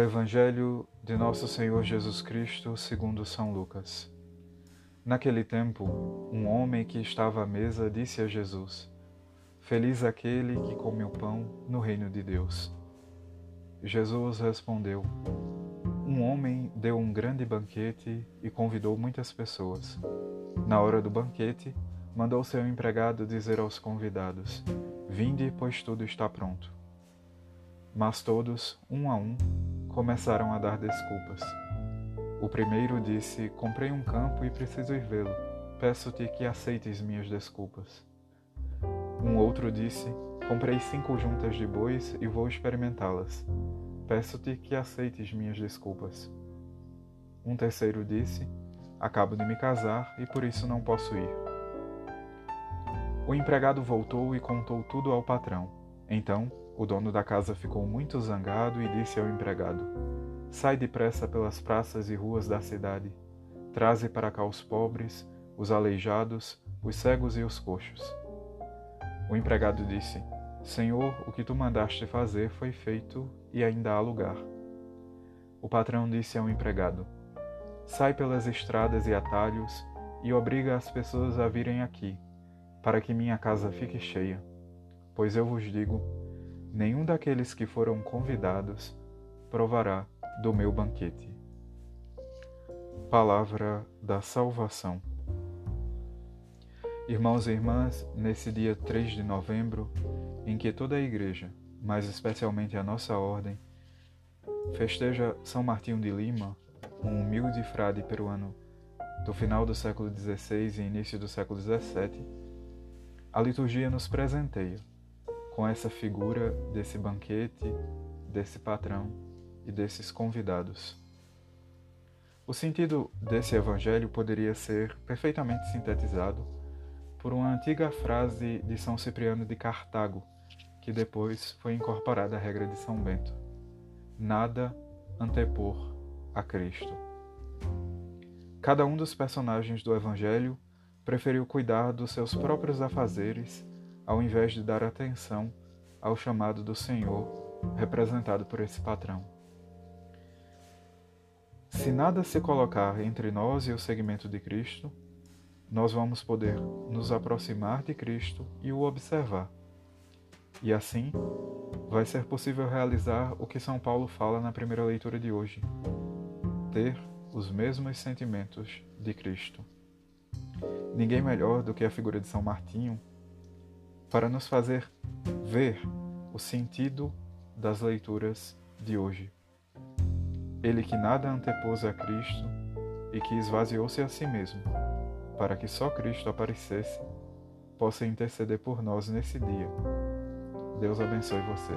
Evangelho de Nosso Senhor Jesus Cristo, segundo São Lucas. Naquele tempo, um homem que estava à mesa disse a Jesus: Feliz aquele que come o pão no reino de Deus. Jesus respondeu: Um homem deu um grande banquete e convidou muitas pessoas. Na hora do banquete, mandou seu empregado dizer aos convidados: Vinde, pois tudo está pronto. Mas todos, um a um, começaram a dar desculpas. O primeiro disse: Comprei um campo e preciso ir vê-lo. Peço-te que aceites minhas desculpas. Um outro disse: Comprei cinco juntas de bois e vou experimentá-las. Peço-te que aceites minhas desculpas. Um terceiro disse: Acabo de me casar e por isso não posso ir. O empregado voltou e contou tudo ao patrão. Então, o dono da casa ficou muito zangado e disse ao empregado: Sai depressa pelas praças e ruas da cidade. Traze para cá os pobres, os aleijados, os cegos e os coxos. O empregado disse: Senhor, o que tu mandaste fazer foi feito e ainda há lugar. O patrão disse ao empregado: Sai pelas estradas e atalhos e obriga as pessoas a virem aqui, para que minha casa fique cheia. Pois eu vos digo: nenhum daqueles que foram convidados provará do meu banquete. Palavra da Salvação. Irmãos e irmãs, nesse dia 3 de novembro, em que toda a Igreja, mais especialmente a nossa Ordem, festeja São Martinho de Lima, um humilde frade peruano do final do século XVI e início do século XVII, a liturgia nos presenteia com essa figura desse banquete, desse patrão e desses convidados. O sentido desse evangelho poderia ser perfeitamente sintetizado por uma antiga frase de São Cipriano de Cartago, que depois foi incorporada à regra de São Bento: Nada antepor a Cristo. Cada um dos personagens do evangelho preferiu cuidar dos seus próprios afazeres ao invés de dar atenção ao chamado do Senhor, representado por esse patrão. Se nada se colocar entre nós e o segmento de Cristo, nós vamos poder nos aproximar de Cristo e o observar. E assim, vai ser possível realizar o que São Paulo fala na primeira leitura de hoje: ter os mesmos sentimentos de Cristo. Ninguém melhor do que a figura de São Martinho para nos fazer ver o sentido das leituras de hoje. Ele que nada antepôs a Cristo e que esvaziou-se a si mesmo, para que só Cristo aparecesse, possa interceder por nós nesse dia. Deus abençoe você.